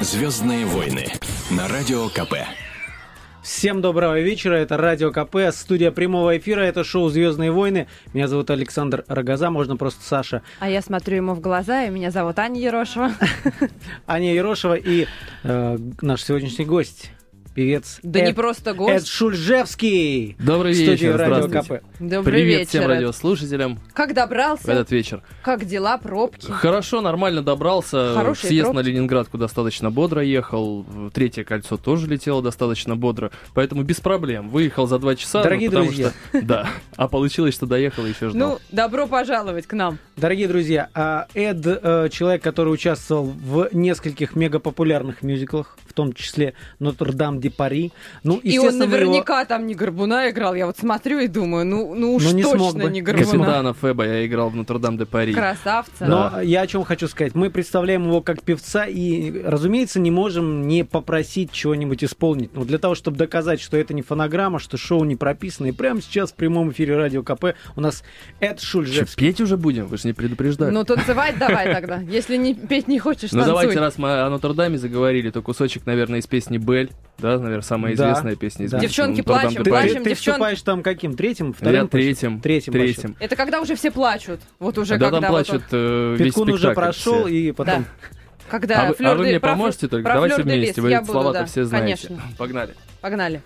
Звездные войны на радио КП. Всем доброго вечера, это Радио КП, студия прямого эфира, это шоу «Звездные войны». Меня зовут Александр Рогоза, можно просто Саша. А я смотрю ему в глаза, и меня зовут Аня Ерошева. Аня Ерошева и э, наш сегодняшний гость, певец Да Эд, не просто гость. Эд Шульжевский. Добрый в вечер, Радио здравствуйте. КП. Добрый Привет вечер. всем Эд. радиослушателям Как в добрался? этот вечер. Как дела, пробки? Хорошо, нормально добрался. Хорошие Съезд пробки. на Ленинградку достаточно бодро ехал. Третье кольцо тоже летело достаточно бодро. Поэтому без проблем. Выехал за два часа. ну, Дорогие потому друзья. Что, да. А получилось, что доехал и еще ждал. Ну, добро пожаловать к нам. Дорогие друзья, а Эд э, человек, который участвовал в нескольких мегапопулярных мюзиклах, в том числе «Нотр-Дам де Пари». Ну, И он вы его- наверняка там не Горбуна играл. Я вот смотрю и думаю, ну, ну уж Ну, не смог точно бы. не Горбуна. Капитана Феба я играл в Нотр-Дам-де-Пари. Красавца. Но я о чем хочу сказать. Мы представляем его как певца и, разумеется, не можем не попросить чего-нибудь исполнить. Но для того, чтобы доказать, что это не фонограмма, что шоу не прописано, и прямо сейчас в прямом эфире Радио КП у нас Эд Что, Шульжевский. петь уже будем? Вы же не предупреждали. Ну, танцевать давай тогда. Если не петь не хочешь, Ну давайте, раз мы о Нотр-Даме заговорили, то кусочек, наверное, из песни «Бель». Да, наверное, самая Да. известная песня из Да. Девчонки плачем, Ты, плачем. ты девчонки. вступаешь там каким? Третьим? Я Вторым? счету? третьим. Третьим. Третьим. Это когда уже все плачут. Вот уже Да когда там вот плачут э, весь Питкун уже прошел, все. и потом... Да. Когда а, вы, а вы мне про поможете только? про Давайте вместе. Вы я слова-то да, все знаете. конечно. Погнали. Погнали.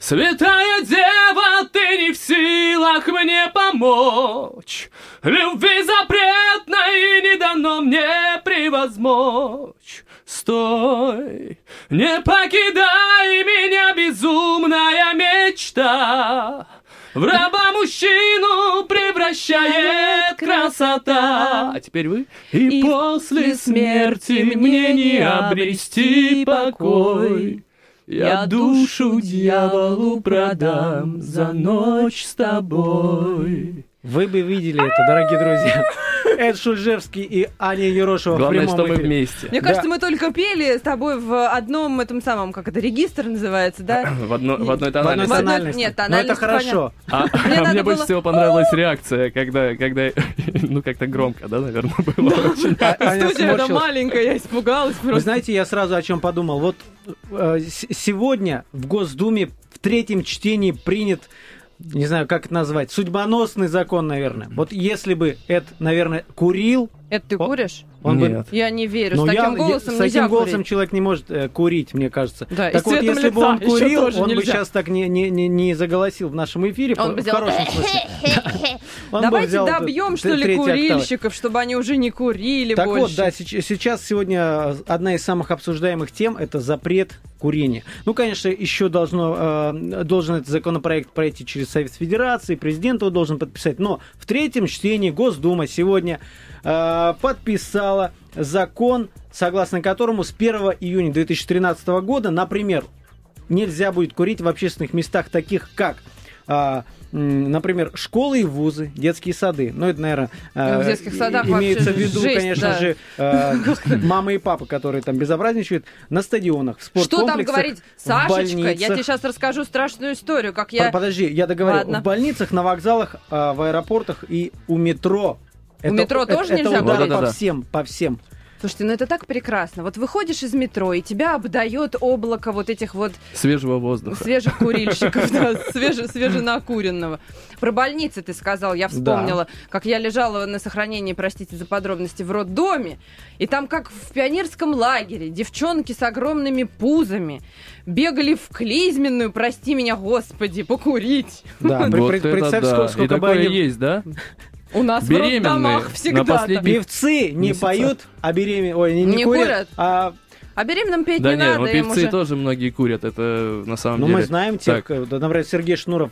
Святая Дева, ты не в силах мне помочь. Любви запретной не дано мне превозмочь. Стой, не покидай меня, безумная мечта. В раба мужчину превращает красота. А теперь вы. И, И после смерти мне не обрести покой. Я душу дьяволу продам за ночь с тобой. Вы бы видели это, дорогие друзья. Эд Шульжевский и Аня Ерошева в Главное, прямом что мы эфире. вместе. Мне Да. кажется, мы только пели с тобой в одном этом самом, как это, регистр называется, да? В, одно- в одной В тональности. В одной- тональности. нет, Но это тональность хорошо. А, Мне а мне было- больше всего понравилась реакция, когда, когда, ну как-то громко, да, наверное, было очень. А- Аня Студия эта сморщилась. маленькая, я испугалась Вы просто. знаете, я сразу о чем подумал. Вот э, сегодня в Госдуме в третьем чтении принят, не знаю, как это назвать, судьбоносный закон, наверное. Вот если бы это, наверное, курил, Это ты куришь? он бы... Нет. Я не верю. Ну, с таким я- голосом с нельзя таким голосом курить. человек не может э, курить, мне кажется. Да, так с вот, если бы он курил, он бы нельзя. сейчас так не, не, не, не заголосил в нашем эфире. Он бы в сделал хорошем смысле. Бы Давайте добьем, что ли, курильщиков, чтобы они уже не курили Так больше. вот, да, сейчас сегодня одна из самых обсуждаемых тем – это запрет курения. Ну, конечно, еще должно, э, должен этот законопроект пройти через Совет Федерации, президент его должен подписать. Но в третьем чтении Госдума сегодня э, подписала закон, согласно которому с 1 июня 2013 года, например, нельзя будет курить в общественных местах, таких как, а, например, школы и вузы, детские сады. Ну, это, наверное, В детских садах имеется в виду, жесть, конечно да. же, э, мамы и папы, которые там безобразничают на стадионах, в Что там спорткомплексах, говорить? Сашечка, я тебе сейчас расскажу страшную историю, как я... Подожди, я договорю. Ладно. В больницах, на вокзалах, э, в аэропортах и у метро. У метро тоже это нельзя удар курить? по всем, по всем. Слушайте, ну это так прекрасно. Вот выходишь из метро, и тебя обдает облако вот этих вот Свежего воздуха. свежих курильщиков, да, свеже- свеженакуренного. Про больницы ты сказал, я вспомнила, как я лежала на сохранении, простите за подробности, в роддоме, и там как в пионерском лагере девчонки с огромными пузами бегали в клизменную, прости меня, господи, покурить. Да, Вот это представь, да. сколько, сколько И такое они... есть, да? У нас в Беременные на всегда последний- Певцы не Месяца. поют, а беременные... Ой, не, не Не курят, курят? а А беременным петь Да не нет, надо, ну им певцы уже... тоже многие курят, это на самом Ну, деле. мы знаем тех, Так. э, да, например, Сергей Шнуров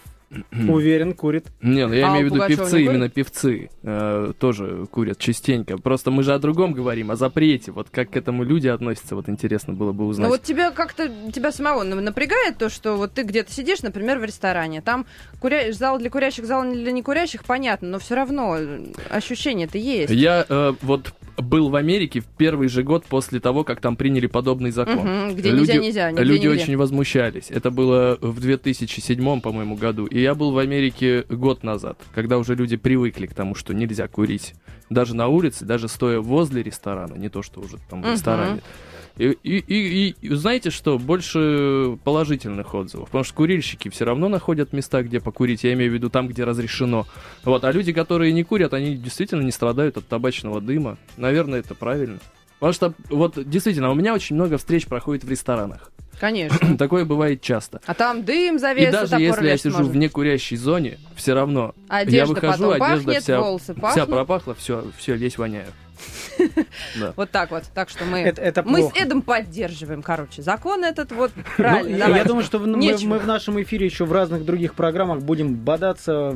уверен, курит. Не, ну я А имею в виду певцы, именно певцы э, тоже курят частенько. Просто мы же о другом говорим, о запрете. Вот как к этому люди относятся, вот интересно было бы узнать. Ну вот тебя как-то, тебя самого на- напрягает то, что вот ты где-то сидишь, например, в ресторане, там куря... зал для курящих, зал для некурящих, понятно, но все равно э, ощущение-то есть. Я э, вот был в Америке в первый же год после того, как там приняли подобный закон. Мгм, где люди, нельзя, нельзя, нигде, люди нигде. очень возмущались. Это было в 2007, по-моему, году. И я был в Америке год назад, когда уже люди привыкли к тому, что нельзя курить. Даже на улице, даже стоя возле ресторана, не то, что уже там в ресторане. И, и, и, и знаете что, больше положительных отзывов, потому что курильщики все равно находят места, где покурить, я имею в виду там, где разрешено. Вот, а люди, которые не курят, они действительно не страдают от табачного дыма. Наверное, это правильно. Потому что, вот, действительно, у меня очень много встреч проходит в ресторанах. Конечно. Такое бывает часто. А там дым завеса, И даже если я сижу может. в некурящей зоне, все равно Одежда я выхожу, потом одежда пахнет, вся, волосы вся пахнут. пропахла, все, все, весь воняю. Да. Вот так вот. Так что мы, Это- это мы с. Эдом поддерживаем, короче, закон этот вот Ну, правильно. я- думаю, что мы, в нашем эфире еще в разных других программах будем бодаться.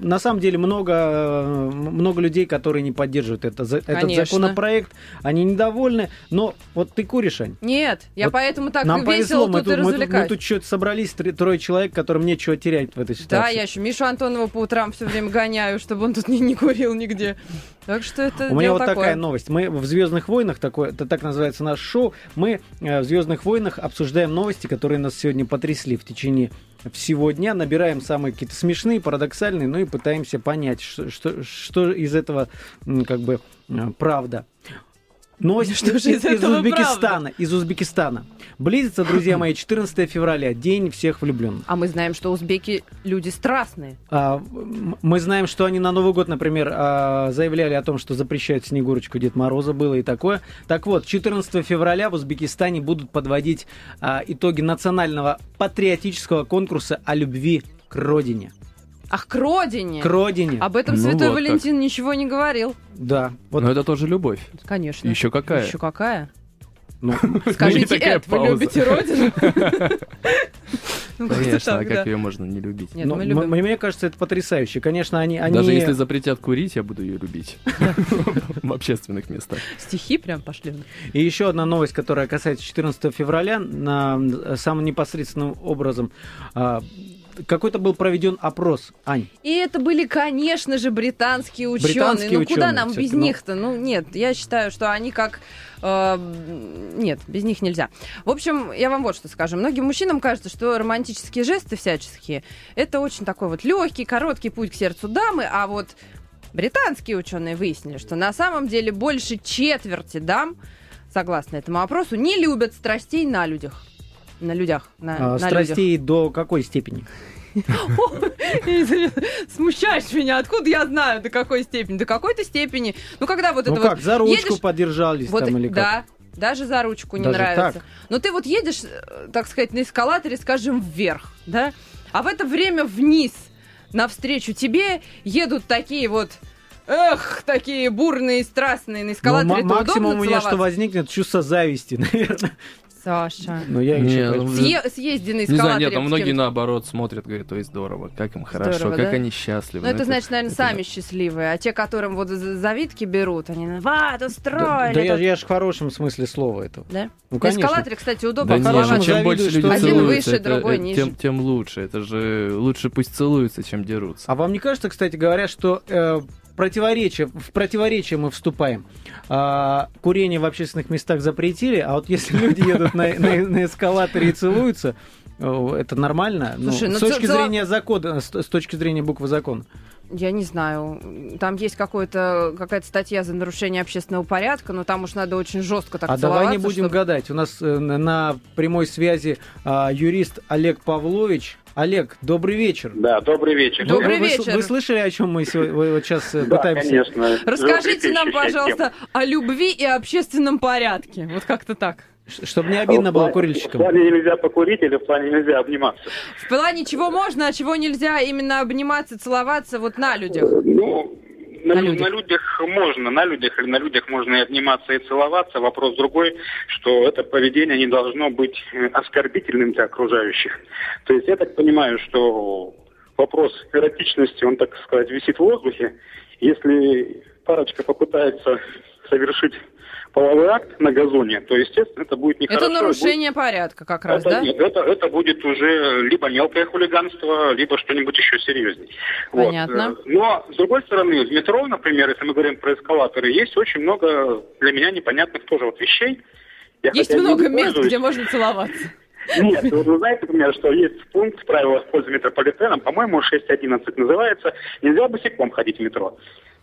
На самом деле много, э, много людей, которые не поддерживают этот законопроект. Они недовольны. Но вот ты куришь, Ань. Нет, я Вот поэтому так Нам весело повезло, мы тут и тут, мы, тут, развлекаюсь. что-то собрались, три- трое человек, которым нечего терять в этой Да, ситуации. я еще Мишу Антонова по утрам все время гоняю, чтобы он тут не, не курил нигде. Так что это У меня вот такое. такая новость. Мы в Звездных войнах, такое, это так называется наше шоу, мы э, в Звездных войнах обсуждаем новости, которые нас сегодня потрясли в течение всего дня, набираем самые какие-то смешные, парадоксальные, ну и пытаемся понять, что, что, что из этого как бы э, правда. Новость Что же из этого Узбекистана. Из Узбекистана. Близится, друзья мои, 14 февраля, день всех влюбленных. А мы знаем, что узбеки люди страстные. А, мы знаем, что они на Новый год, например, а, заявляли о том, что запрещают Снегурочку Дед Мороза, было и такое. Так вот, 14 февраля в Узбекистане будут подводить а, итоги национального патриотического конкурса о любви к родине. Ах, к родине! К родине. Об этом Ну Святой вот как. Валентин ничего не говорил. Да. Вот, Но это тоже любовь. Конечно. Еще какая? Еще какая? ну, Скажите, Эд, вы любите родину? Ну, Конечно, а так, как да. ее можно не любить? Нет, ну, мы любим. мне кажется, это потрясающе. Конечно, они... они... Даже если запретят курить, я буду ее любить. В общественных местах. Стихи прям пошли. И еще одна новость, которая касается 14 февраля, на, самым непосредственным образом. Какой-то был проведен опрос, Ань. И это были, конечно же, британские ученые. Британские ну куда ученые нам без ну. них-то? Ну нет, я считаю, что они как... э, нет, без них нельзя. В общем, я вам вот что скажу. Многим мужчинам кажется, что романтические жесты всяческие это очень такой вот легкий, короткий путь к сердцу дамы, а вот британские ученые выяснили, что на самом деле больше четверти дам, согласно этому опросу, не любят страстей на людях. На людях. На, А, на людях. страстей до какой степени? Смущаешь меня. Откуда я знаю, до какой степени? До какой-то степени. Ну, когда вот Ну это как, вот... за ручку вот, там или как? да, даже за ручку не Даже нравится. так? Но ты вот едешь, э, так сказать, на эскалаторе, скажем, вверх, да? А в это время вниз, навстречу тебе, едут такие вот... Эх, такие бурные, страстные на Ну, эскалаторе. ма- максимум у меня что возникнет чувство зависти, наверное. Саша. Но я Не, еще... ну, Съе- съезди на Не знаю, нет, там с многие наоборот смотрят, говорят, ой, здорово, как им хорошо, Здорово, как да? они счастливы. Ну, это, значит, наверное, это сами счастливые. А те, которым вот за- завидки берут, они, вот, Да, устроили. да я, тут». я же в хорошем смысле слова этого. Да? Ну, На конечно. эскалаторе, кстати, удобно. Да не, по-хорошему ну, чем больше люди Один целуются, выше, это- другой это ниже. тем, тем лучше. Это же лучше пусть целуются, чем дерутся. А вам не кажется, кстати говоря, что э, противоречие, в противоречие мы вступаем? А, курение в общественных местах запретили, а вот если люди едут на, на- на эскалаторе и целуются, это нормально? Ну, Слушай, ну, с точки зрения закона, с, с точки зрения буквы закона. Я не знаю. Там есть какая-то статья за нарушение общественного порядка, но там уж надо очень жестко так а давай не будем чтобы- гадать. У нас э, на, прямой связи а, юрист Олег Павлович. Олег, добрый вечер. Да, добрый вечер. Вы- Добрый вы, вечер. Вы слышали, о чем мы сегодня, вы вот сейчас э, Да, пытаемся? конечно. Расскажите нам, пожалуйста, о любви и общественном порядке. Вот как-то так. Чтобы не обидно В было плане- курильщикам. В плане нельзя покурить или в плане нельзя обниматься? В плане чего можно, а чего нельзя именно обниматься, целоваться вот на людях. Ну, на, На лю- людях. на людях можно, на людях или на людях можно и обниматься, и целоваться. Вопрос другой, что это поведение не должно быть э, оскорбительным для окружающих. То есть я так понимаю, что вопрос эротичности, он, так сказать, висит в воздухе. Если парочка попытается совершить половой акт на газоне, то, естественно, это будет нехорошо. Это нарушение порядка как раз, это, да? нет, это, это будет уже либо мелкое хулиганство, либо что-нибудь еще серьезней. Вот. Понятно. Э, Но, с другой стороны, в метро, например, если мы говорим про эскалаторы, есть очень много для меня непонятных тоже вот вещей. Я Есть много мест, пользуюсь. где можно целоваться. Нет, вот вы знаете, например, что есть пункт правила в пользу метрополитеном, по-моему, 6.11 называется, нельзя босиком ходить в метро.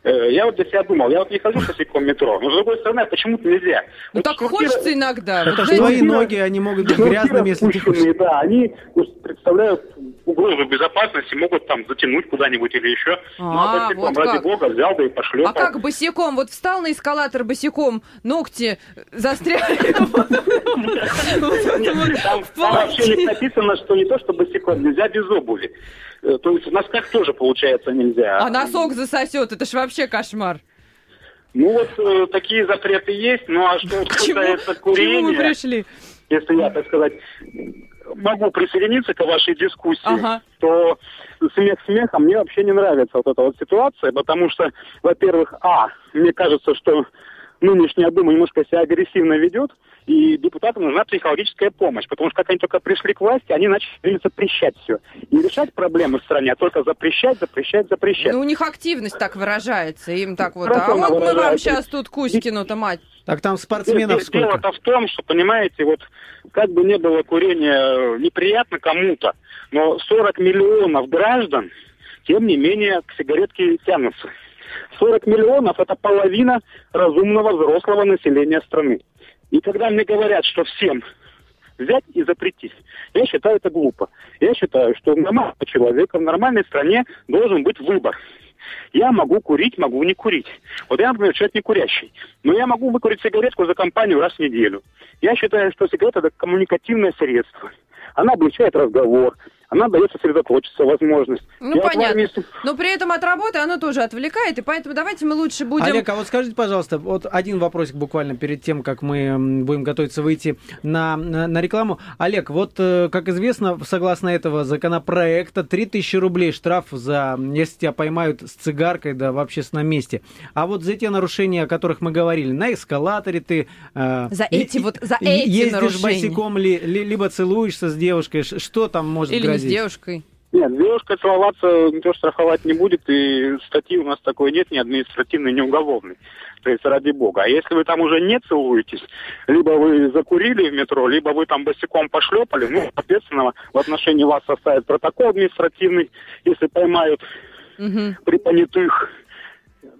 Э, я вот для себя думал, я вот не хожу босиком в метро, но с другой стороны, почему-то нельзя. Ну вот так квартира- хочется иногда. Это Вот ж твои ноги, они могут быть грязными, если ты хочешь. Да, они представляют угрозу безопасности, могут там затянуть куда-нибудь или еще. ну, А, а босиком, вот ради как. бога, взял да и пошлепал. А как босиком? Вот встал на эскалатор босиком, ногти застряли. Там, вообще написано, что не то, что босиком, нельзя без обуви. Э, То есть в носках тоже, получается, нельзя. А носок засосет, это ж вообще кошмар. Ну вот э, такие запреты есть, ну а что касается к чему мы курения, пришли? если я, так сказать, могу присоединиться к вашей дискуссии, Ага. то смех смехом мне вообще не нравится вот эта вот ситуация, потому что, во-первых, а, мне кажется, что нынешняя Дума немножко себя агрессивно ведет, и депутатам нужна психологическая помощь, потому что как они только пришли к власти, они начали запрещать все. Не решать проблемы в стране, а только запрещать, запрещать, запрещать. Ну, у них активность так выражается. Им так вот, а Хорошо, вот мы вам сейчас тут Кузькину-то мать. Так там спортсменов Дело- сколько? Дело-то в том, что, понимаете, вот как бы не было курение э, неприятно кому-то, но 40 миллионов граждан, тем не менее, к сигаретке тянутся. 40 миллионов – это половина разумного взрослого населения страны. И когда мне говорят, что всем взять и запретить, я считаю это глупо. Я считаю, что нормального человека в нормальной стране должен быть выбор. Я могу курить, могу не курить. Вот я, например, человек не курящий. Но я могу выкурить сигаретку за компанию раз в неделю. Я считаю, что сигарета – это коммуникативное средство. Она облегчает разговор, она дает сосредоточиться возможность. Ну, Я понятно. вместе- Но при этом от работы оно тоже отвлекает, и поэтому давайте мы лучше будем... Олег, а вот скажите, пожалуйста, вот один вопросик буквально перед тем, как мы будем готовиться выйти на, на, на рекламу. Олег, вот, э, как известно, согласно этого законопроекта, 3000 рублей штраф за, если тебя поймают с цигаркой, да, в общественном месте. А вот за те нарушения, о которых мы говорили, на эскалаторе ты... э, За эти и- вот- за эти ездишь нарушения. босиком, ли, ли- либо целуешься с девушкой, что там может Или не с девушкой. Нет, с девушкой целоваться никто штрафовать не будет, и статьи у нас такой нет, ни административной, ни уголовной. То есть, ради бога. А если вы там уже не целуетесь, либо вы закурили в метро, либо вы там босиком пошлепали, ну, соответственно, в отношении вас составят протокол административный, если поймают Мгм. при понятых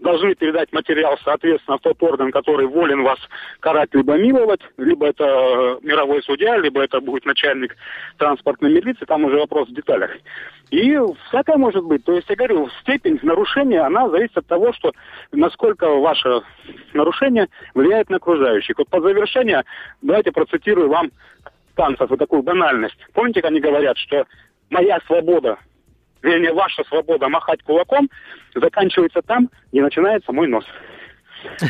должны передать материал, соответственно, в тот орган, который волен вас карать либо миловать, либо это э, мировой судья, либо это будет начальник транспортной милиции, там уже вопрос в деталях. И всякое может быть. То есть, я говорю, степень нарушения, она зависит от того, что насколько ваше нарушение влияет на окружающих. Вот по завершению давайте процитирую вам танцев и такую банальность. Помните, как они говорят, что моя свобода вернее, ваша свобода махать кулаком заканчивается там, где начинается мой нос.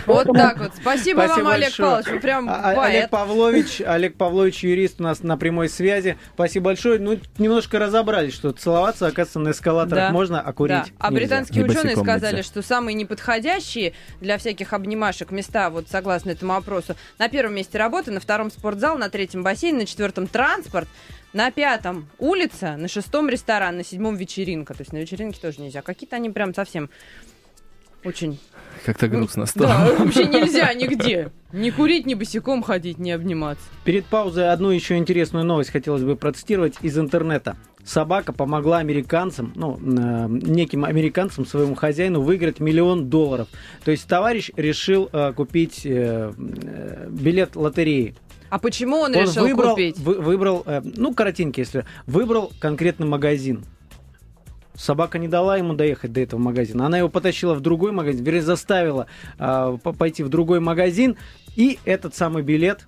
Вот так вот. Спасибо, Спасибо вам, Олег большое. Павлович. Вы прям А- а- поэт. Олег Павлович, Олег Павлович, юрист у нас на прямой связи. Спасибо большое. Ну, немножко разобрались, что целоваться, оказывается, на эскалаторах Да. можно, а курить Да. А нельзя. британские И ученые сказали, что самые неподходящие для всяких обнимашек места, вот согласно этому опросу, на первом месте работа, на втором спортзал, на третьем бассейн, на четвертом транспорт, на пятом улица, на шестом ресторан, на седьмом вечеринка. То есть на вечеринке тоже нельзя. Какие-то они прям совсем очень... Как-то грустно стало. Да, вообще нельзя нигде. Ни курить, ни босиком ходить, ни обниматься. Перед паузой одну еще интересную новость хотелось бы процитировать из интернета. Собака помогла американцам, ну, э, неким американцам, своему хозяину выиграть миллион долларов. То есть товарищ решил э, купить э, э, билет лотереи. А почему он, Он решил выбрал, купить? вы- выбрал, э, ну, коротенько, если выбрал конкретный магазин. Собака не дала ему доехать до этого магазина. Она его потащила в другой магазин, вернее, заставила э, по- пойти в другой магазин, и этот самый билет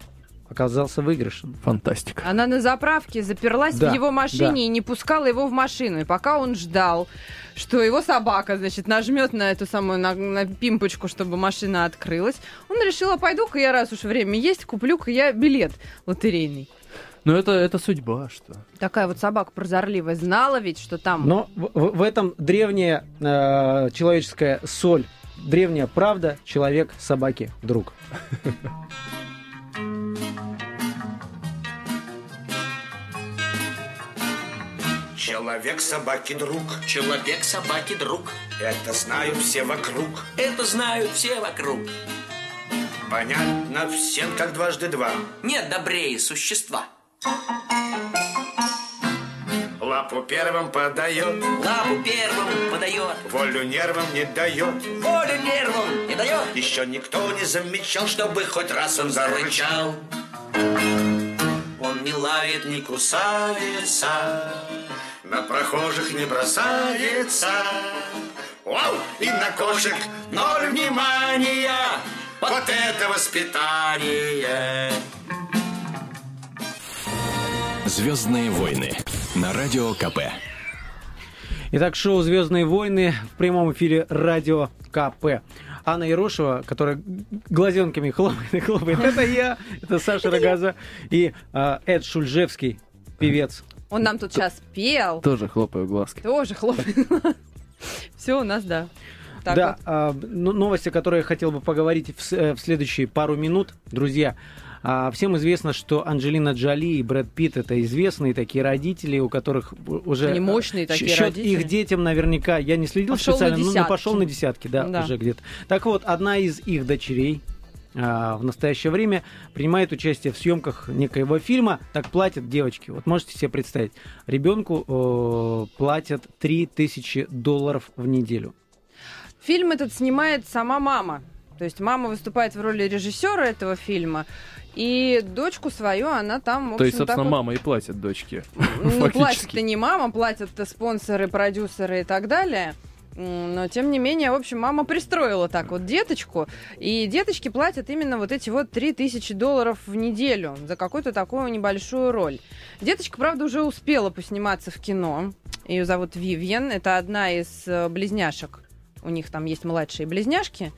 оказался выигрышем. Фантастика. Она на заправке заперлась Да, в его машине да. и не пускала его в машину. И пока он ждал, что его собака, значит, нажмет на эту самую на, на пимпочку, чтобы машина открылась, он решил, а пойду-ка я, раз уж время есть, куплю-ка я билет лотерейный. Ну, это, это судьба, что. Такая вот собака прозорливая знала ведь, что там... Но в, в- в этом древняя э, человеческая соль, древняя правда, человек собаки друг. Человек собаки друг, Человек собаки друг. это знают все вокруг. Это знают все вокруг. Понятно всем, как дважды два. Нет добрее существа. Лапу первым подает, Лапу первым подает, волю нервам не дает. волю нервам не дает. Еще никто не замечал, чтобы хоть раз он зарычал. Он не лает, не кусается, на прохожих не бросается. Вау! И на кошек ноль внимания. Вот это воспитание! Звездные войны на радио КП. Итак, шоу «Звездные войны» в прямом эфире радио КП. Анна Ерошева, которая глазенками хлопает и хлопает, это я, это Саша Рогоза и а, Эд Шульжевский, певец. Он нам тут сейчас пел. Тоже хлопаю глазки. Тоже хлопает. Все у нас, да. Так да, вот. а, ну, новости, которые я хотел бы поговорить в, э, в следующие пару минут, друзья. А, всем известно, что Анджелина Джоли и Брэд Питт это известные такие родители, у которых уже Они мощные э, такие счет родители. их детям наверняка, я не следил Пошел специально, но- но десятки. пошел на десятки, да, Да. уже где-то. Так вот, одна из их дочерей в настоящее время принимает участие в съемках некоего фильма. Так платят девочки. Вот можете себе представить. Ребенку э, платят 3000 долларов в неделю. Фильм этот снимает сама мама. То есть мама выступает в роли режиссера этого фильма, и дочку свою она там, в общем, То есть, так собственно, вот- мама и платит дочке. Ну, платят-то не мама, платят спонсоры, продюсеры и так далее. Но, тем не менее, в общем, мама пристроила так вот деточку, и деточки платят именно вот эти вот 3000 долларов в неделю за какую-то такую небольшую роль. Деточка, правда, уже успела посниматься в кино. Ее зовут Вивьен, это одна из э, близняшек. У них там есть младшие близняшки.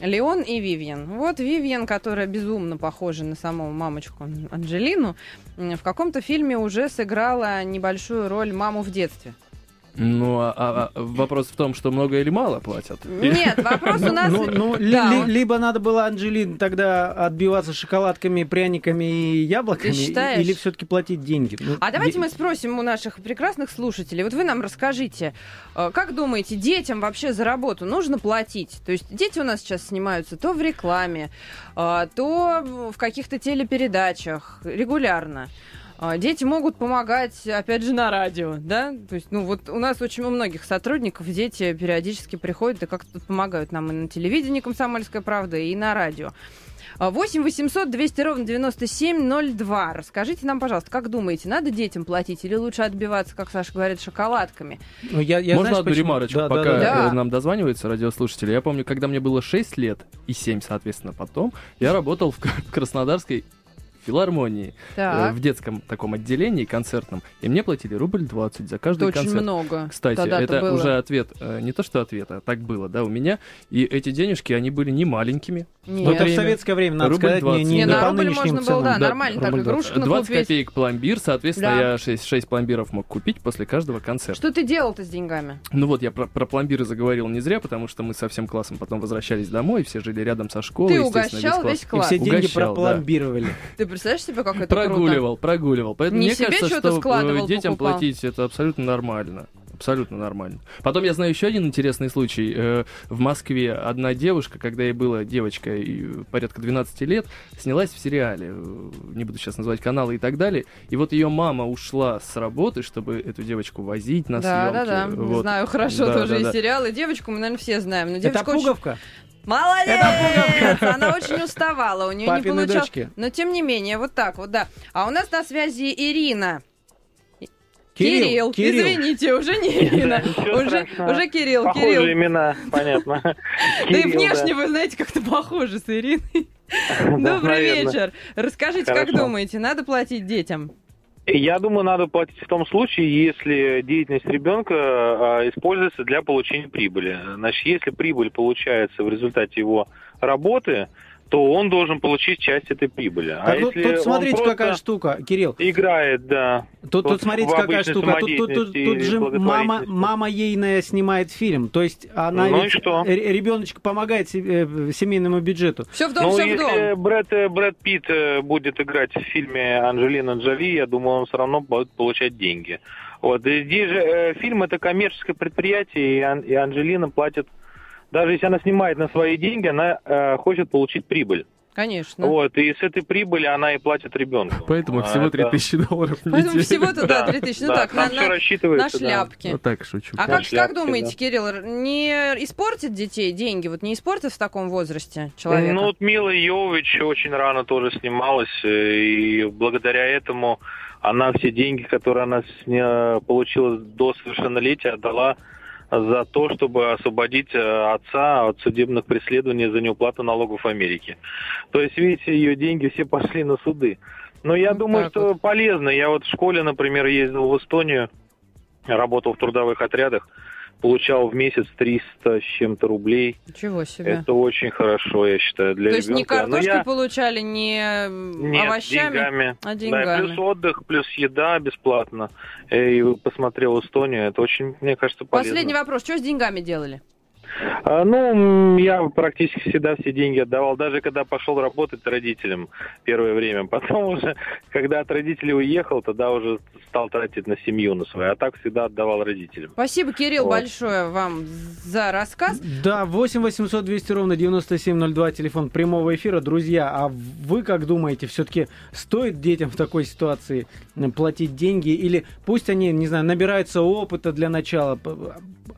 Леон и Вивьен. Вот Вивьен, которая безумно похожа на саму мамочку Ан- Анджелину, в каком-то фильме уже сыграла небольшую роль маму в детстве. Ну, а, а- а вопрос в том, что много или мало платят? Нет, вопрос у нас... Ну, ну, ли- Да, ли- либо надо было Анджелин тогда отбиваться шоколадками, пряниками и яблоками, или все-таки платить деньги. Ну, А давайте де- мы спросим у наших прекрасных слушателей. Вот вы нам расскажите, э, как думаете, детям вообще за работу нужно платить? То есть дети у нас сейчас снимаются то в рекламе, э, то в каких-то телепередачах регулярно. А, Дети могут помогать, опять же, на радио, да? То есть, ну, вот у нас очень у многих сотрудников дети периодически приходят и как-то помогают нам и на телевидении «Комсомольская правда», и на радио. А, 8 800 200 ровно 9702. Расскажите нам, пожалуйста, как думаете, надо детям платить или лучше отбиваться, как Саша говорит, шоколадками? Ну, я- я Можно знаешь, одну почему? ремарочку, Да, пока да, да. Да. э, нам дозваниваются радиослушатели? Я помню, когда мне было 6 лет и 7, соответственно, потом, я работал в Краснодарской филармонии э, Так, в детском таком отделении концертном, и мне платили рубль 20 за это каждый очень концерт. много. Кстати, Тогда-то это было. уже ответ, э, не то что ответ, а так было, да, у меня. И эти денежки, они были не маленькими. Нет. Ну, это в советское время, надо Рубль сказать, не, 20. не, Не, не на по рубль можно было, да, ценам. нормально так, рубль 20. игрушку 20 купить. копеек пломбир, соответственно, Да. я 6, 6 пломбиров мог купить после каждого концерта. Что ты делал-то с деньгами? Ну вот, я про, про пломбиры заговорил не зря, потому что мы со всем классом потом возвращались домой, все жили рядом со школой. Ты естественно, угощал весь И класс. все деньги Угощал, да. пропломбировали. Ты представляешь себе, как это круто? Прогуливал, прогуливал. Поэтому Не мне себе кажется, что-то что складывал, э, детям покупал. платить это абсолютно нормально. Абсолютно нормально. Потом я знаю еще один интересный случай. Э, В Москве одна девушка, когда ей была девочка порядка 12 лет, снялась в сериале. Э, Не буду сейчас называть каналы и так далее. И вот ее мама ушла с работы, чтобы эту девочку возить на Да, съемки. да, да. Вот. Знаю хорошо Да, тоже да, и да. сериалы. Девочку мы, наверное, все знаем. Но Это девочка очень- пуговка? Молодец! Она очень уставала, у нее не Папины получалось. дочки. Но тем не менее, вот так вот, да. А у нас на связи Ирина. Кирилл, Кирилл. извините, уже не Ирина. Уже, страшного. уже Кирилл, Похожие Кирилл. имена, понятно. Да и Кирилл, внешне вы знаете, как-то похожи с Ириной. Добрый вечер. Расскажите, как думаете, надо платить детям? Я думаю, надо платить в том случае, если деятельность ребенка а, используется для получения прибыли. Значит, если прибыль получается в результате его работы, то он должен получить часть этой прибыли. А Так, тут, если тут смотрите, какая штука, Кирилл. играет, да. Тут, тут смотрите, в какая штука. Тут, тут, тут, тут же мама, мама ейная снимает фильм. То есть она Ну и ведь что? ре- ребеночек помогает э, семейному бюджету. Все в дом, ну, все в если дом. Брэд, э, Брэд Питт э, будет играть в фильме Анджелина Джоли, я думаю, он все равно будет получать деньги. Вот. И здесь же э, фильм это коммерческое предприятие, и, Ан- и Анджелина платит, даже если она снимает на свои деньги, она э, хочет получить прибыль. Конечно. Вот, и с этой прибыли она и платит ребенку. Поэтому А, всего это- 3000 долларов в Поэтому неделю. всего-то, да, 3000. Ну да, так, на, на- на рассчитывается, да. шляпке. Ну так шучу. А как, думаете, да. Кирилл, не испортит детей деньги? Вот не испортит в таком возрасте человека? Ну, вот Мила Йовович очень рано тоже снималась, э, и благодаря этому она все деньги, которые она получила до совершеннолетия, отдала за то, чтобы освободить э, отца от судебных преследований за неуплату налогов в Америке. То есть, видите, ее деньги все пошли на суды. Но я Вот думаю, что полезно. Я вот в школе, например, ездил в Эстонию, работал в трудовых отрядах, получал в месяц 300 с чем-то рублей. Ничего себе. Это очень хорошо, я считаю, для То есть не ребенка. Но картошкой я- получали, не Нет, овощами, деньгами. а Да, деньгами. плюс отдых, плюс еда бесплатно. И посмотрел Эстонию, это очень, мне кажется, полезно. Последний вопрос. Что с деньгами делали? А, ну, я практически всегда все деньги отдавал, даже когда пошел работать родителям первое время. Потом уже, когда от родителей уехал, тогда уже стал тратить на семью, на свою. А так всегда отдавал родителям. Спасибо, Кирилл, Вот. большое вам за рассказ. Да, 8 800 200 ровно 9702, телефон прямого эфира. Друзья, а вы как думаете, все-таки стоит детям в такой ситуации платить деньги? Или пусть они, не знаю, набираются опыта для начала? П-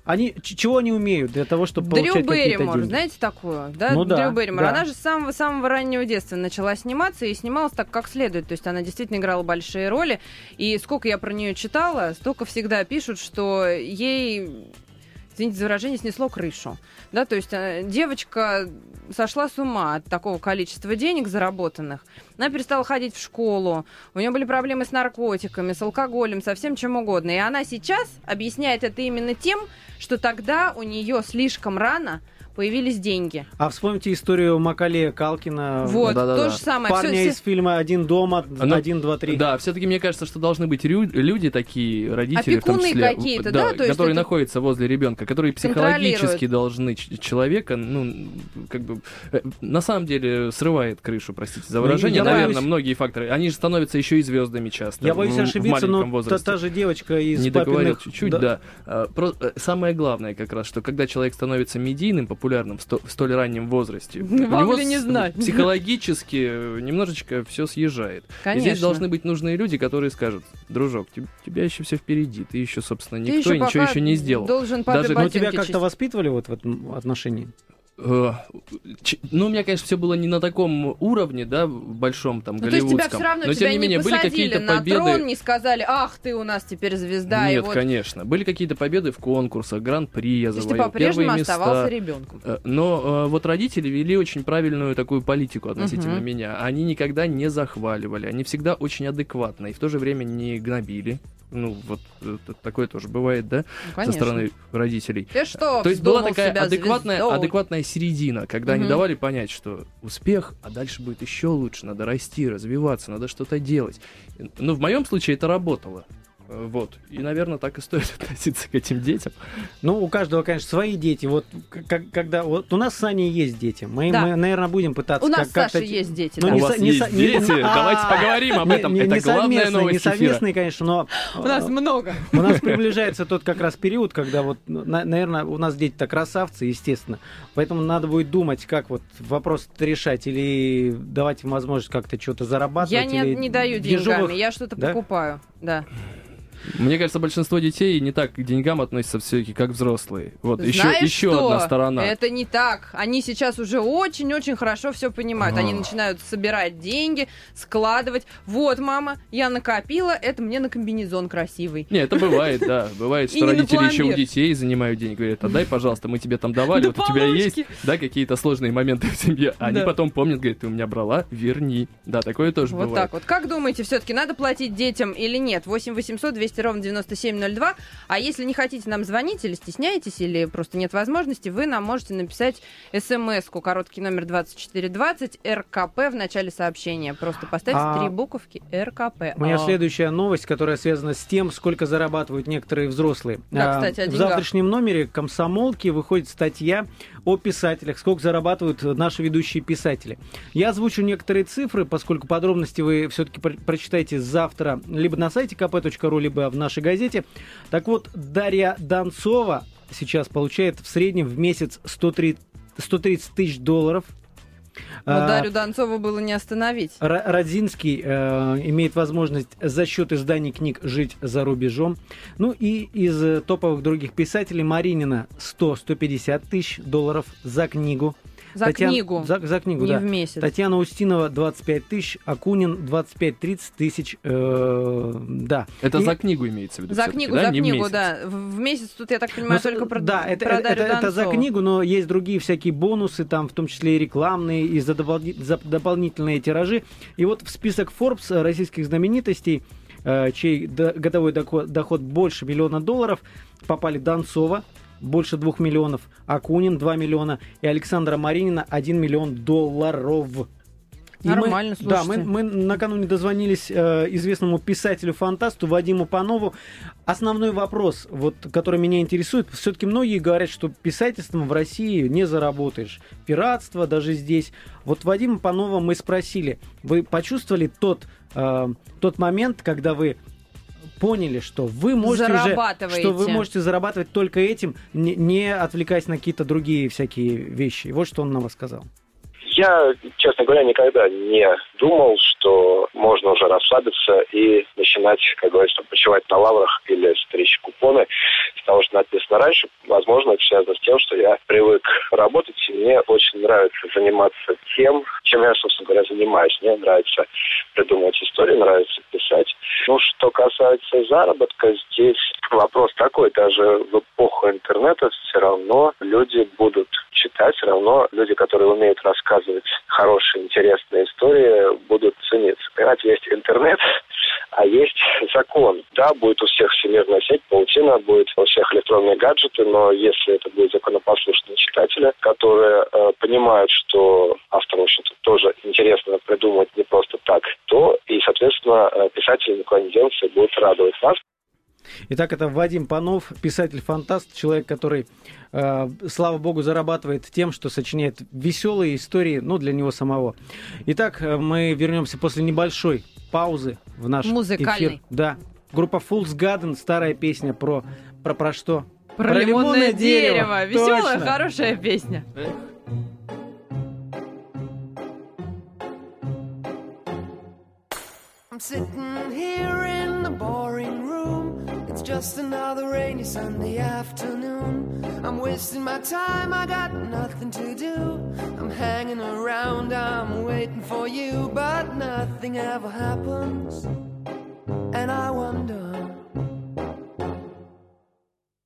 Они, чего они умеют для того, чтобы Дрю получать Берримор, деньги? знаете такую? Да? Ну да, Дрю Берримор. да. Она же с самого-самого раннего детства начала сниматься и снималась так, как следует. То есть она действительно играла большие роли. И сколько я про нее читала, столько всегда пишут, что ей извините за выражение, снесло крышу. Да, то есть э, девочка сошла с ума от такого количества денег заработанных. Она перестала ходить в школу, у нее были проблемы с наркотиками, с алкоголем, со всем чем угодно. И она сейчас объясняет это именно тем, что тогда у нее слишком рано появились деньги. А вспомните историю Макалея Калкина. Вот, да-да-да. то же самое. Парня Всё- из фильма «Один дома», Ну, «Один, два, три». Да, все-таки мне кажется, что должны быть рю- люди такие, родители в том Опекуны числе, какие-то, в- да, то есть которые это находятся возле ребенка, которые психологически должны человека, ну, как бы, э, на самом деле срывает крышу, простите за Ну, выражение, я наверное, боюсь- многие факторы. Они же становятся еще и звездами часто. Я боюсь в- в ошибиться, но та, та же девочка из не договорил папиных... чуть-чуть, да. А, про- э, самое главное как раз, что когда человек становится медийным, популярным в, сто- в столь раннем возрасте, у Вам него ли не знать? психологически немножечко все съезжает. И Конечно. здесь должны быть нужные люди, которые скажут, дружок, теб- тебя еще все впереди, ты еще, собственно, Ты никто еще и ничего еще не сделал. Должен Даже- Но ботинки тебя как-то воспитывали вот в этом отношении? Э, Ну, у меня, конечно, все было не на таком уровне, да, в большом там Ну, то есть тебя голливудском. все равно Но, тебя тем не не менее, были какие-то на победы. трон, не сказали, ах, ты у нас теперь звезда. и Нет, вот... конечно. Были какие-то победы в конкурсах, гран-при я То есть ты завоевал, по-прежнему места. оставался ребенком. Э, Но э, вот родители вели очень правильную такую политику относительно Мгм. меня. Они никогда не захваливали, они всегда очень адекватно и в то же время не гнобили. Ну, вот такое тоже бывает, да, Ну, со стороны родителей. Ты что, То есть была такая адекватная, адекватная середина, когда они Мгм. давали понять, что успех, а дальше будет еще лучше, надо расти, развиваться, надо что-то делать. Ну, в моем случае это работало. Вот. И, наверное, так и стоит относиться к этим детям. Ну, у каждого, конечно, свои дети. Вот как- когда вот у нас с Аней есть дети, мы, Да. мы, наверное, будем пытаться У нас как- с как-то Сашей есть дети. Ну, да. У вас не есть со- не- дети? А, Давайте поговорим об этом. не- Это не главная новость Не совместные, конечно, но У нас э, много. у нас приближается тот как раз период, когда вот, на- наверное, у нас дети-то красавцы, естественно. Поэтому надо будет думать, как вот вопрос решать, или давать им возможность как-то что-то зарабатывать. Я не, не даю деньгами, я что-то покупаю. Да. Мне кажется, большинство детей не так к деньгам относятся все-таки, как взрослые. Вот еще, Знаешь еще что? одна сторона. Это не так. Они сейчас уже очень-очень хорошо все понимают. Они А. начинают собирать деньги, складывать. Вот, мама, я накопила, это мне на комбинезон красивый. Не, это бывает, да. Бывает, что родители еще у детей занимают денег. Говорят, отдай, пожалуйста, мы тебе там давали, Да вот у тебя есть, да, какие-то сложные моменты в семье. Они потом помнят, говорят, ты у меня брала, верни. Да, такое тоже Вот бывает. так вот. Как думаете, все-таки надо платить детям или нет? 8 800 200 ровно 9702. А если не хотите нам звонить или стесняетесь, или просто нет возможности, вы нам можете написать смс-ку, короткий номер 2420, РКП в начале сообщения. Просто поставьте А- три буковки РКП. У меня А. следующая новость, которая связана с тем, сколько зарабатывают некоторые взрослые. Да, А, кстати, о В завтрашнем номере комсомолки выходит статья о писателях, сколько зарабатывают наши ведущие писатели. Я озвучу некоторые цифры, поскольку подробности вы все-таки прочитаете завтра либо на сайте kp.ru, либо в нашей газете. Так вот, Дарья Донцова сейчас получает в среднем в месяц 103 130 тысяч долларов. Но А, Дарью Донцову было не остановить. Родзинский э, имеет возможность за счет изданий книг жить за рубежом. Ну и из э, топовых других писателей Маринина 100-150 тысяч долларов за книгу. За Татьяна- книгу, За, за книгу, не да. в месяц. Татьяна Устинова 25 тысяч, Акунин 25-30 тысяч. э, да. Это И- за книгу имеется в виду. За книгу, да? за Не в книгу, месяц. да. В месяц тут, я так понимаю, Ну, только про, да, это, про это, это- это за книгу, но есть другие всякие бонусы, там в том числе и рекламные, и за, дополни- за дополнительные тиражи. И вот в список Forbes российских знаменитостей, э, чей до- годовой доход, доход больше миллиона долларов, попали Донцова, больше двух миллионов, Акунин 2 миллиона и Александра Маринина 1 миллион долларов. И мы- Нормально, Да, мы, слушайте. мы накануне дозвонились э, известному писателю-фантасту Вадиму Панову. Основной вопрос, вот, который меня интересует, все-таки многие говорят, что писательством в России не заработаешь. Пиратство даже здесь. Вот Вадима Панова мы спросили, вы почувствовали тот, э, тот момент, когда вы поняли, что вы можете уже, что вы можете зарабатывать только этим, не, не отвлекаясь на какие-то другие всякие вещи. Вот что он нам рассказал. Я, честно говоря, никогда не думал, что можно уже расслабиться и начинать, как говорится, почивать на лаврах или стричь купоны с того, что написано раньше. Возможно, это связано с тем, что я привык работать, и мне очень нравится заниматься тем, чем я, собственно говоря, занимаюсь. Мне нравится придумывать истории, нравится писать. Ну, что касается заработка, здесь вопрос такой, даже в эпоху интернета все равно люди будут читать, все равно люди, которые умеют рассказывать хорошие, интересные истории, будут цениться. Понимаете, есть интернет, а есть закон. Да, будет у всех всемирная сеть, паутина, будет у всех электронные гаджеты, но если это будут законопослушные читатели, которые э, понимают, что автор, в общем-то, тоже интересно придумать не просто так, то и, соответственно, э, писатели никуда не денутся и будут радовать нас. Итак, это Вадим Панов, писатель-фантаст, человек, который, э, слава богу, зарабатывает тем, что сочиняет веселые истории, ну, для него самого. Итак, э, мы вернемся после небольшой паузы в наш Музыкальной. эфир. Да. Группа Fool's Garden, старая песня про, про, про что? Про, лимонное дерево. Веселая, Точно. хорошая песня. I'm sitting here in the boring just another rainy Sunday afternoon. I'm wasting my time, I got nothing to do. I'm hanging around, I'm waiting for you, but nothing ever happens. And I wonder.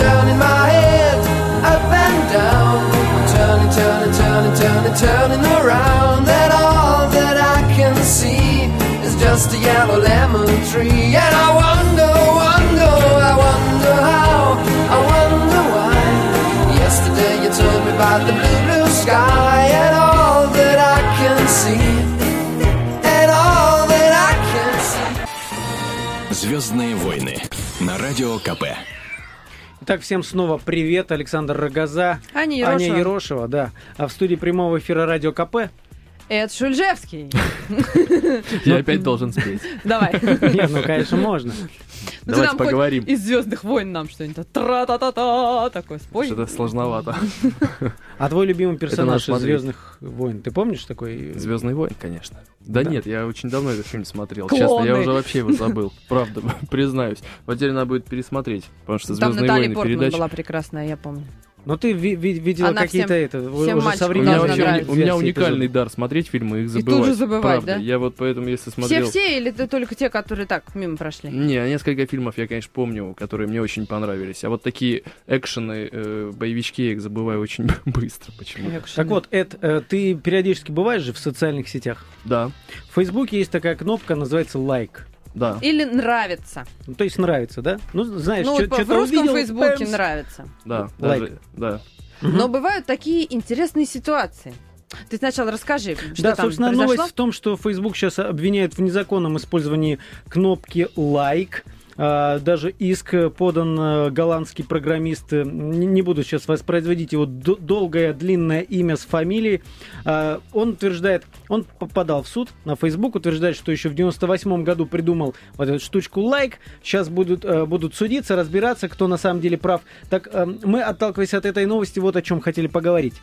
I'm turning my head up and down. I'm turning, turning, turning. turning, turning, turning around, and all that I can see is just a yellow lemon tree. And I wonder, wonder, I wonder how, I wonder why. Yesterday you told me about the blue, blue sky, and all that I can see, and all that I can see. Звездные войны на радио КП. Итак, всем снова привет. Александр Рогоза. Аня Ерошева. Аня Ерошева, да. А в студии прямого эфира радио КП. Эд Шульжевский. Я опять должен спеть. Давай. Нет, ну, конечно, можно. Ну, Давайте хоть поговорим. Из Звездных войн нам что-нибудь. Тра-та-та-та. Такое спой. Что-то сложновато. А твой любимый персонаж из. Звездных войн, ты помнишь такой? Звездный войн, конечно. Да, Да. нет, я очень давно этот фильм смотрел. Клоны. Честно, я уже вообще его забыл. Правда, признаюсь. Вот теперь надо будет пересмотреть, потому что Там Звездные Наталья войны Портман передача. была прекрасная, я помню. Ну, ты ви- ви- видела Она какие-то всем- это, всем уже мальчикам У меня, современные должна вообще- нравиться. у меня версии уникальный эпизодов. дар смотреть фильмы и их И тут забывать. же забывать, Правда. да? Я вот поэтому, если смотрел... Все-все или ты только те, которые так, мимо прошли? Не, несколько фильмов я, конечно, помню, которые мне очень понравились. А вот такие экшены, э, боевички, я их забываю очень быстро почему-то. Так вот, Эд, э, ты периодически бываешь же в социальных сетях? Да, В Фейсбуке есть такая кнопка, называется лайк. Да. Или нравится. Ну, то есть нравится, да? Ну, знаешь, Ну, чё- вот в русском увидел, Фейсбуке пэмс. нравится. Да, Лайк. даже, да. Но бывают такие интересные ситуации. Ты сначала расскажи, что да, там собственно, произошло. новость в том, что Facebook сейчас обвиняет в незаконном использовании кнопки лайк. А, Даже иск подан э, голландский программист, не буду сейчас воспроизводить его долгое длинное имя с фамилией. А, Он утверждает, он попадал в суд на Facebook, утверждает, что еще в 98 году придумал вот эту штучку лайк. Сейчас будут, э, будут судиться, разбираться, кто на самом деле прав. Так э, мы, отталкиваясь от этой новости, вот о чем хотели поговорить.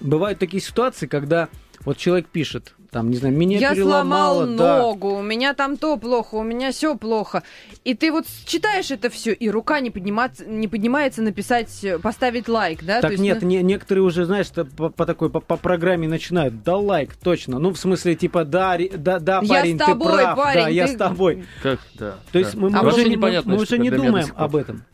Бывают такие ситуации, когда вот человек пишет, там, не знаю, меня Я сломал да. ногу, у меня там то плохо, у меня все плохо. И ты вот читаешь это все, и рука не, подниматься, не поднимается написать, поставить лайк, да? То Так есть, нет, ну, не- некоторые уже, знаешь, по, по такой по, по программе начинают. Да лайк, точно. Ну, в смысле, типа, да, да, да, Я парень, с тобой, ты прав, да, парень, я ты- с тобой. Как, да. То есть да. мы, мы А уже, мы, непонятно, мы что уже не думаем об этом.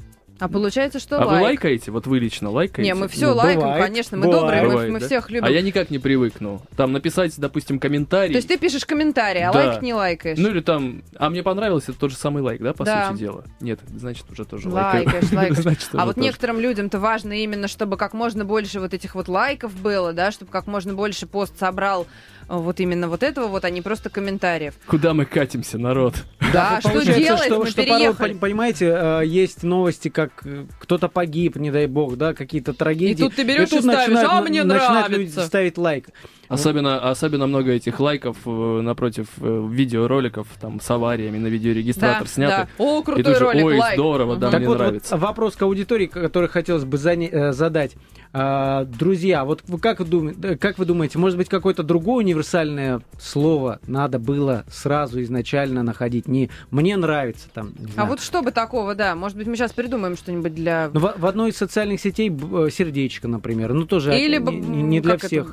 А получается, что А вы лайк. лайкаете? Вот вы лично лайкаете? Не, мы все Ну, лайкаем, бывает, конечно, мы бывает. добрые, мы, Бывает, мы да? всех любим. А я никак не привыкну. Там написать, допустим, комментарий. То есть ты пишешь комментарий, а Да. лайк не лайкаешь. Ну или там, а мне понравилось, это тот же самый лайк, да, по Да. сути дела? Нет, значит, уже тоже Лайкаешь, лайкаешь. Значит, А вот тоже. некоторым людям-то важно именно, чтобы как можно больше вот этих вот лайков было, да, чтобы как можно больше пост собрал вот именно вот этого вот, а не просто комментариев. Куда мы катимся, народ? Да, что Получается, делать? что, Мы что порой, понимаете, э, есть новости, как э, кто-то погиб, не дай бог, да, какие-то трагедии. И тут ты берешь и тут ставишь, начинают- «А, мне начинают люди нравится». ставить лайк. Особенно, особенно много этих лайков э, напротив э, видеороликов там с авариями на видеорегистратор Да, снято. да. О, И крутой тут же, ролик, ой, лайк. здорово, да. Так мне вот, вот нравится. вопрос к аудитории, который хотелось бы зане- э, задать. А, друзья, вот вы как, вы думаете, как вы думаете, может быть, какое-то другое универсальное слово надо было сразу изначально находить? Не «мне нравится» там. не А знаю. вот что бы такого, да, может быть, мы сейчас придумаем что-нибудь для... Ну, в, в одной из социальных сетей э, сердечко, например. Ну, тоже Или не, не- для как это,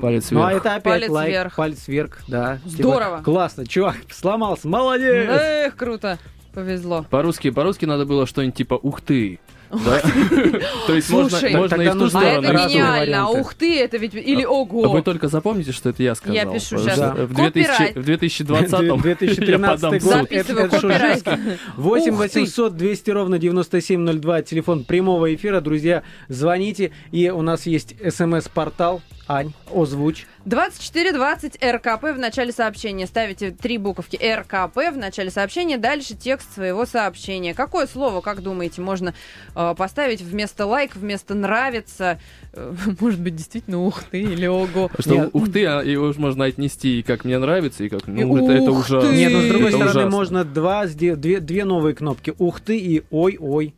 Палец Ну, а вверх. это опять Палец лайк, вверх. палец вверх, да. Типа, Здорово. классно, чувак, сломался, молодец! Эх, круто, повезло. По-русски, по-русски надо было что-нибудь типа «ух ты». Да? То есть можно Слушай, можно тогда и в ту А сторону. это гениально, а ух ты, это ведь... Или А ого. Вы только запомните, что это я сказал. Я пишу Да. В 2000 Копирайт. в 2020 я 2013 подам в год. суд. Записываю Это- это копирайт. Шульжевский. 8 Ух ты. 800 200 ровно 9702, телефон прямого эфира. Друзья, звоните. И у нас есть смс-портал. Ань, озвучь. 2420 РКП в начале сообщения. Ставите три буковки РКП в начале сообщения, дальше текст своего сообщения. Какое слово, как думаете, можно э, поставить вместо лайк, вместо нравится? Э, может быть, действительно ух ты или ого. Что Нет. ух ты, а его же можно отнести и как мне нравится, и как, И ну, это, это ух ужасно. ты! Нет, но с другой Это стороны, ужасно. можно два, две, две новые кнопки. Ух ты и ой-ой.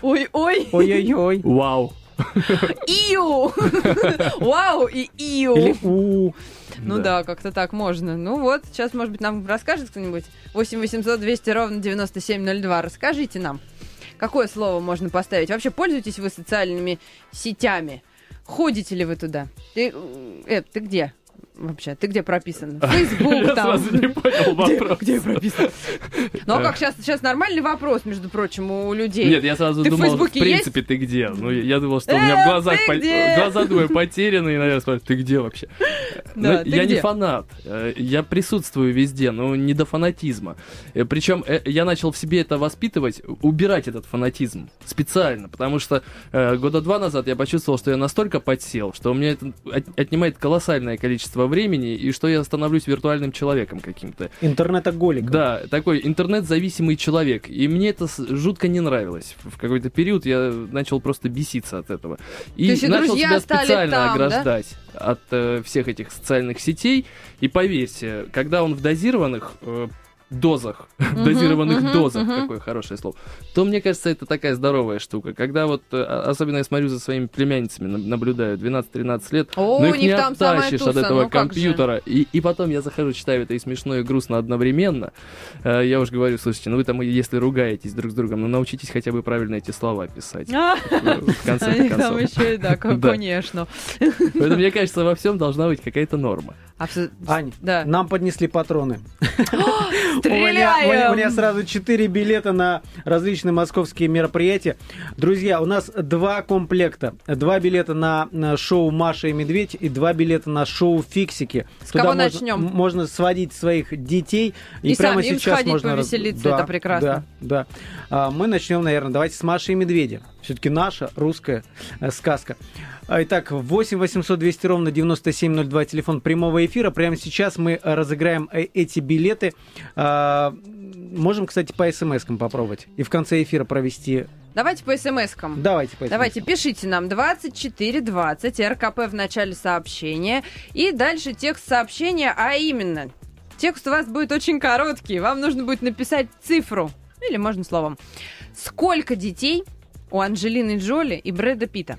Ой-ой, Ой-ой-ой. Вау. Иу! Вау и иу! Или у. Ну да. как-то так можно. Ну вот, сейчас, может быть, нам расскажет кто-нибудь. 8 800 200 ровно 9702. Расскажите нам, какое слово можно поставить. Вообще, пользуетесь вы социальными сетями? Ходите ли вы туда? Ты, э, Эд, ты где? Вообще? Ты где прописан? Фейсбук Я там. сразу не понял Где- вопрос. Где прописан? Ну а Э. как сейчас, сейчас нормальный вопрос, между прочим, у людей? Нет, я сразу Ты в думал, в Фейсбуке принципе, ты где? Ну, я я думал, что у меня Э, в глазах, ты по- где? глаза, думаю, потеряны, и, наверное, спрашивают, ты где вообще? Да, Ну, ты я где? не фанат, э, я присутствую везде, но не до фанатизма. Причем я начал в себе это воспитывать, убирать этот фанатизм специально, потому что э, года два назад я почувствовал, что я настолько подсел, что у меня это от- отнимает колоссальное количество времени, и что я становлюсь виртуальным человеком каким-то. Интернетоголик. Да, такой интернет-зависимый человек. И мне это жутко не нравилось. В какой-то период я начал просто беситься от этого. И То есть начал себя специально там, да? ограждать от э, всех этих социальных сетей. И поверьте, когда он в дозированных э, дозах, Мгм, дозированных мгм, дозах, мгм. какое хорошее слово, то мне кажется, это такая здоровая штука. Когда вот, э, особенно я смотрю за своими племянницами, на- наблюдаю 12-13 лет, О, но их не оттащишь от этого ну компьютера. И, и потом я захожу, читаю это и смешно, и грустно одновременно. Э, Я уж говорю, слушайте, ну вы там, если ругаетесь друг с другом, ну научитесь хотя бы правильно эти слова писать. А, В конце концов. еще и да, конечно. Поэтому, мне кажется, во всем должна быть какая-то норма. Ань, Да. нам поднесли патроны. У меня, у Стреляем! меня- у меня сразу 4 билета на различные московские мероприятия. Друзья, у нас два комплекта. Два билета на, шоу «Маша и медведь» и два билета на шоу «Фиксики». С кого можно- начнем? Можно сводить своих детей. И прямо самим сейчас сходить можно... повеселиться, это прекрасно. Да, да. А, мы начнем, наверное, давайте с «Маши и медведя». Все-таки наша русская э, сказка. Итак, 8 800 200 ровно 9702, телефон прямого эфира. Прямо сейчас мы разыграем э, эти билеты. А, Можем, кстати, по смс-кам попробовать. И в конце эфира провести... Давайте по смс-кам. Давайте по Давайте, пишите нам 2420, РКП в начале сообщения. И дальше текст сообщения, а именно, текст у вас будет очень короткий. Вам нужно будет написать цифру, или можно словом. Сколько детей у Анджелины Джоли и Брэда Питта?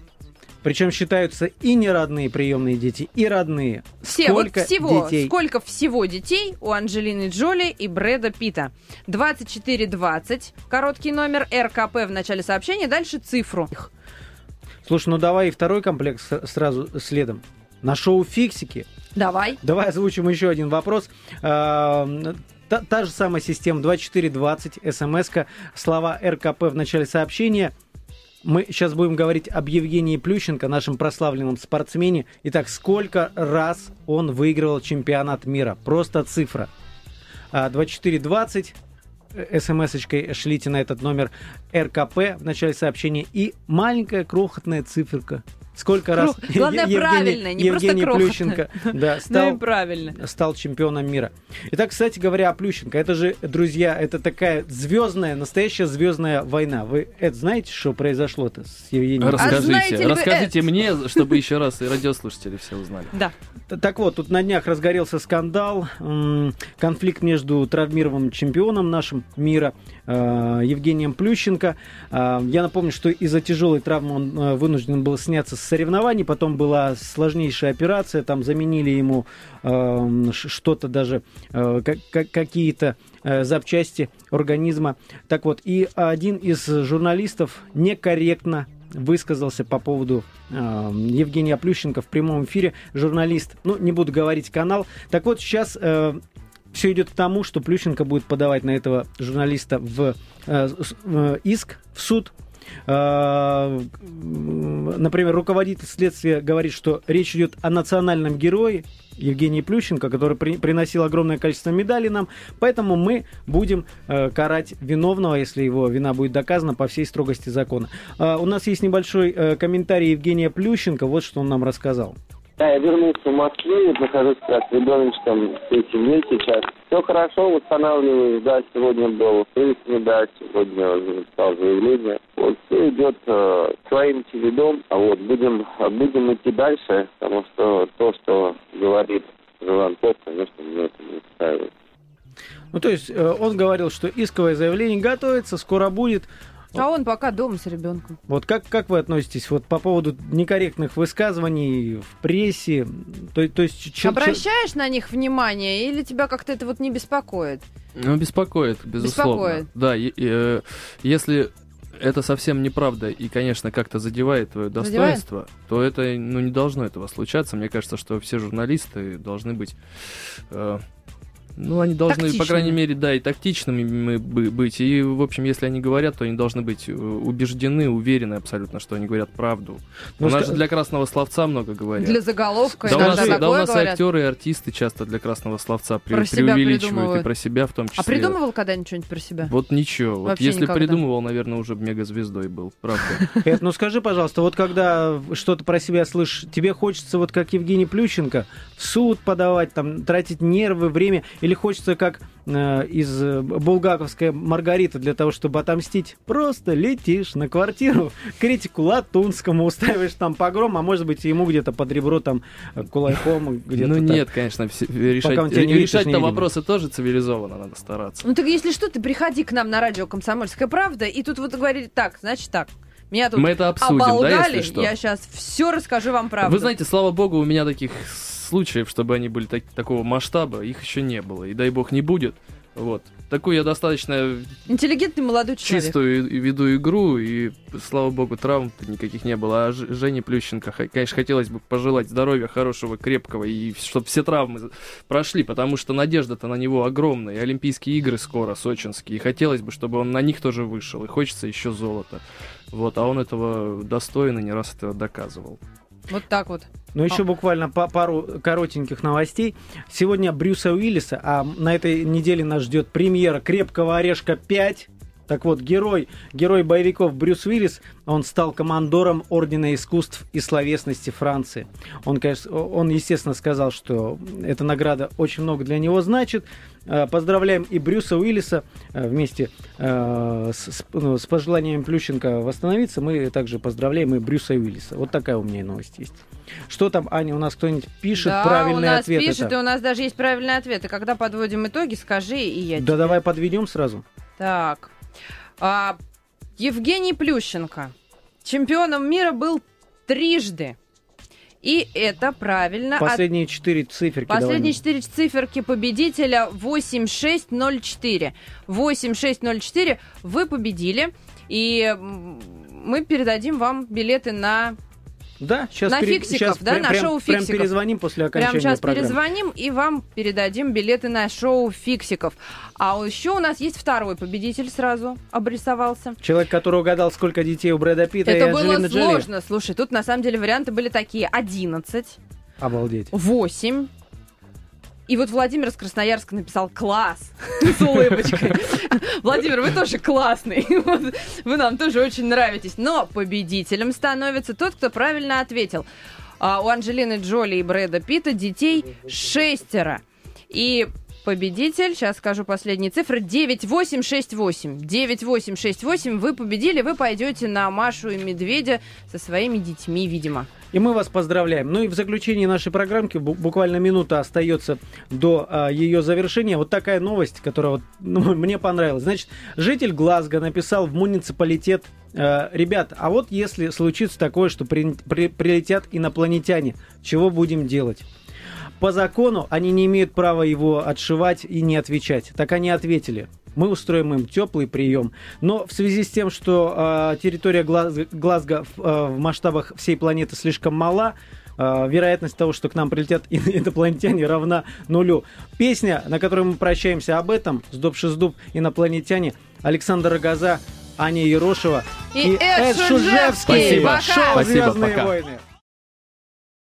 Причем считаются и неродные приемные дети, и родные. Все, Сколько вот всего, детей? сколько всего детей у Анджелины Джоли и Брэда Питта? 2420, короткий номер, РКП в начале сообщения, дальше цифру. Слушай, ну давай и второй комплект сразу следом. На шоу «Фиксики» Давай. Давай озвучим еще один вопрос. А, Та, та же самая система 2420, смс слова РКП в начале сообщения. Мы сейчас будем говорить об Евгении Плющенко, нашем прославленном спортсмене. Итак, сколько раз он выигрывал чемпионат мира? Просто цифра. А, 2420, э, смс-очкой шлите на этот номер РКП в начале сообщения. И маленькая крохотная циферка. Сколько раз Крох- Главное, Евгений- правильно, не просто Евгений крохотная. Плющенко да, Ну и стал правильно. стал чемпионом мира. Итак, кстати говоря, о Плющенко. Это же, друзья, это такая звездная, настоящая звездная война. Вы это знаете, что произошло-то с Евгением? Расскажите, знаете ли вы расскажите мне, чтобы еще раз и радиослушатели все узнали. Да. Так вот, тут на днях разгорелся скандал, конфликт между травмированным чемпионом нашим мира э, Евгением Плющенко. Э, Я напомню, что из-за тяжелой травмы он э, вынужден был сняться с соревнований, потом была сложнейшая операция, там заменили ему э, что-то даже, э, как- как- какие-то э, запчасти организма. Так вот, и один из журналистов некорректно высказался по поводу э, Евгения Плющенко в прямом эфире. Журналист, ну, не буду говорить канал. Так вот, сейчас все идет к тому, что Плющенко будет подавать на этого журналиста в э, э, иск в суд. Э, м, Например, руководитель следствия говорит, что речь идет о национальном герое Евгении Плющенко, который при- приносил огромное количество медалей нам. Поэтому мы будем э, карать виновного, если его вина будет доказана по всей строгости закона. А, у нас есть небольшой э, комментарий Евгения Плющенко. Вот что он нам рассказал. Да, я вернулся в Москве, нахожусь как с ребеночком всей семьей сейчас. Все хорошо, восстанавливаюсь, да, сегодня был выяснение, да, сегодня написал заявление. Вот все идет э, своим чередом, а вот будем, будем идти дальше, потому что то, что говорит Желанков, конечно, мне это не устраивает. Ну, то есть э, он говорил, что исковое заявление готовится, скоро будет. А он пока дома с ребенком. Вот как, как вы относитесь вот по поводу некорректных высказываний в прессе? То, то есть чел- чел- Обращаешь на них внимание или тебя как-то это вот не беспокоит? Ну, беспокоит, безусловно. Беспокоит. Да, и- и, э, если это совсем неправда и, конечно, как-то задевает твое достоинство, то это ну, не должно этого случаться. Мне кажется, что все журналисты должны быть э, ну, они должны, Тактичными. по крайней мере, да, и тактичными быть. И, в общем, если они говорят, то они должны быть э, убеждены, уверены абсолютно, что они говорят правду. Ну, у нас же для красного словца много говорят. Для заголовка да, у нас, и- да, у такое нас говорят. актеры и артисты часто для красного словца при- Про преувеличивают и про себя в том числе. А придумывал когда-нибудь что-нибудь про себя? Вот ничего. Вот если никогда. придумывал, наверное, уже мегазвездой был. Правда. Эд, ну скажи, пожалуйста, вот когда что-то про себя слышишь, тебе хочется вот как Евгений Плющенко в суд подавать, там, тратить нервы, время, или хочется как э, из э, булгаковской Маргарита для того, чтобы отомстить? Просто летишь на квартиру критику Латунскому, устраиваешь там погром, а может быть ему где-то под ребро там э, кулаком где-то Ну так. нет, конечно, все- решать, решать-то вопросы тоже цивилизованно надо стараться. Ну так если что, ты приходи к нам на радио «Комсомольская правда», и тут вот говорили так, значит так. Меня тут Мы это обсудим, да, оболгали, если что? я сейчас все расскажу вам правду. Вы знаете, слава богу, у меня таких случаев, чтобы они были так- такого масштаба, их еще не было. И дай бог не будет. Вот. Такую я достаточно Интеллигентный молодой человек. чистую веду игру, и, слава богу, травм никаких не было. А Жене Плющенко, конечно, хотелось бы пожелать здоровья хорошего, крепкого, и чтобы все травмы прошли, потому что надежда-то на него огромная. И Олимпийские игры скоро, сочинские, и хотелось бы, чтобы он на них тоже вышел, и хочется еще золота. Вот, а он этого достоин и не раз это доказывал. Вот так вот. Ну, еще А. буквально по пару коротеньких новостей. Сегодня Брюса Уиллиса, а на этой неделе нас ждет премьера «Крепкого орешка 5». Так вот, герой, герой боевиков Брюс Уиллис, он стал командором Ордена искусств и словесности Франции. Он, конечно, он, естественно, сказал, что эта награда очень много для него значит. Э, Поздравляем и Брюса Уиллиса э, вместе э, с, с- ну, с пожеланием Плющенко восстановиться. Мы также поздравляем и Брюса Уиллиса. Вот такая у меня новость есть. Что там, Аня, у нас кто-нибудь пишет да, правильный у нас ответ? пишет, это? и у нас даже есть правильный ответ. И когда подводим итоги, скажи, и я Да тебе. давай подведем сразу. Так. А, Евгений Плющенко. Чемпионом мира был трижды. И это правильно. Последние четыре циферки. Последние четыре циферки победителя 8604. 8604 вы победили. И мы передадим вам билеты на... Да, сейчас, на пере- фиксиков, сейчас да, прям, на прям- шоу прям фиксиков. перезвоним после окончания Прямо сейчас программы. перезвоним и вам передадим билеты на шоу фиксиков. А еще у нас есть второй победитель сразу обрисовался. Человек, который угадал, сколько детей у Брэда Питта и Это было Анджелины Джоли. сложно. Слушай, тут на самом деле варианты были такие. 11, Обалдеть. 8. И вот Владимир из Красноярска написал «класс» с улыбочкой. Владимир, вы тоже классный. Вы нам тоже очень нравитесь. Но победителем становится тот, кто правильно ответил. А у Анджелины Джоли и Брэда Питта детей шестеро. И победитель, сейчас скажу последние цифры, 9868. 9868, вы победили, вы пойдете на Машу и Медведя со своими детьми, видимо. И мы вас поздравляем. Ну и в заключении нашей программки бу- буквально минута остается до а, ее завершения. Вот такая новость, которая вот, ну, мне понравилась. Значит, житель Глазго написал в муниципалитет, э, ребят, а вот если случится такое, что при- при- прилетят инопланетяне, чего будем делать? По закону они не имеют права его отшивать и не отвечать. Так они ответили. Мы устроим им теплый прием. Но в связи с тем, что э, территория Глаз- Глазго в, э, в масштабах всей планеты слишком мала, э, вероятность того, что к нам прилетят ин- инопланетяне, равна нулю. Песня, на которой мы прощаемся об этом, сдуб шиздуб инопланетяне, Александр Рогоза, Аня Ерошева И Эд Шужевский. Спасибо. Шоу Спасибо, «Звездные пока. войны».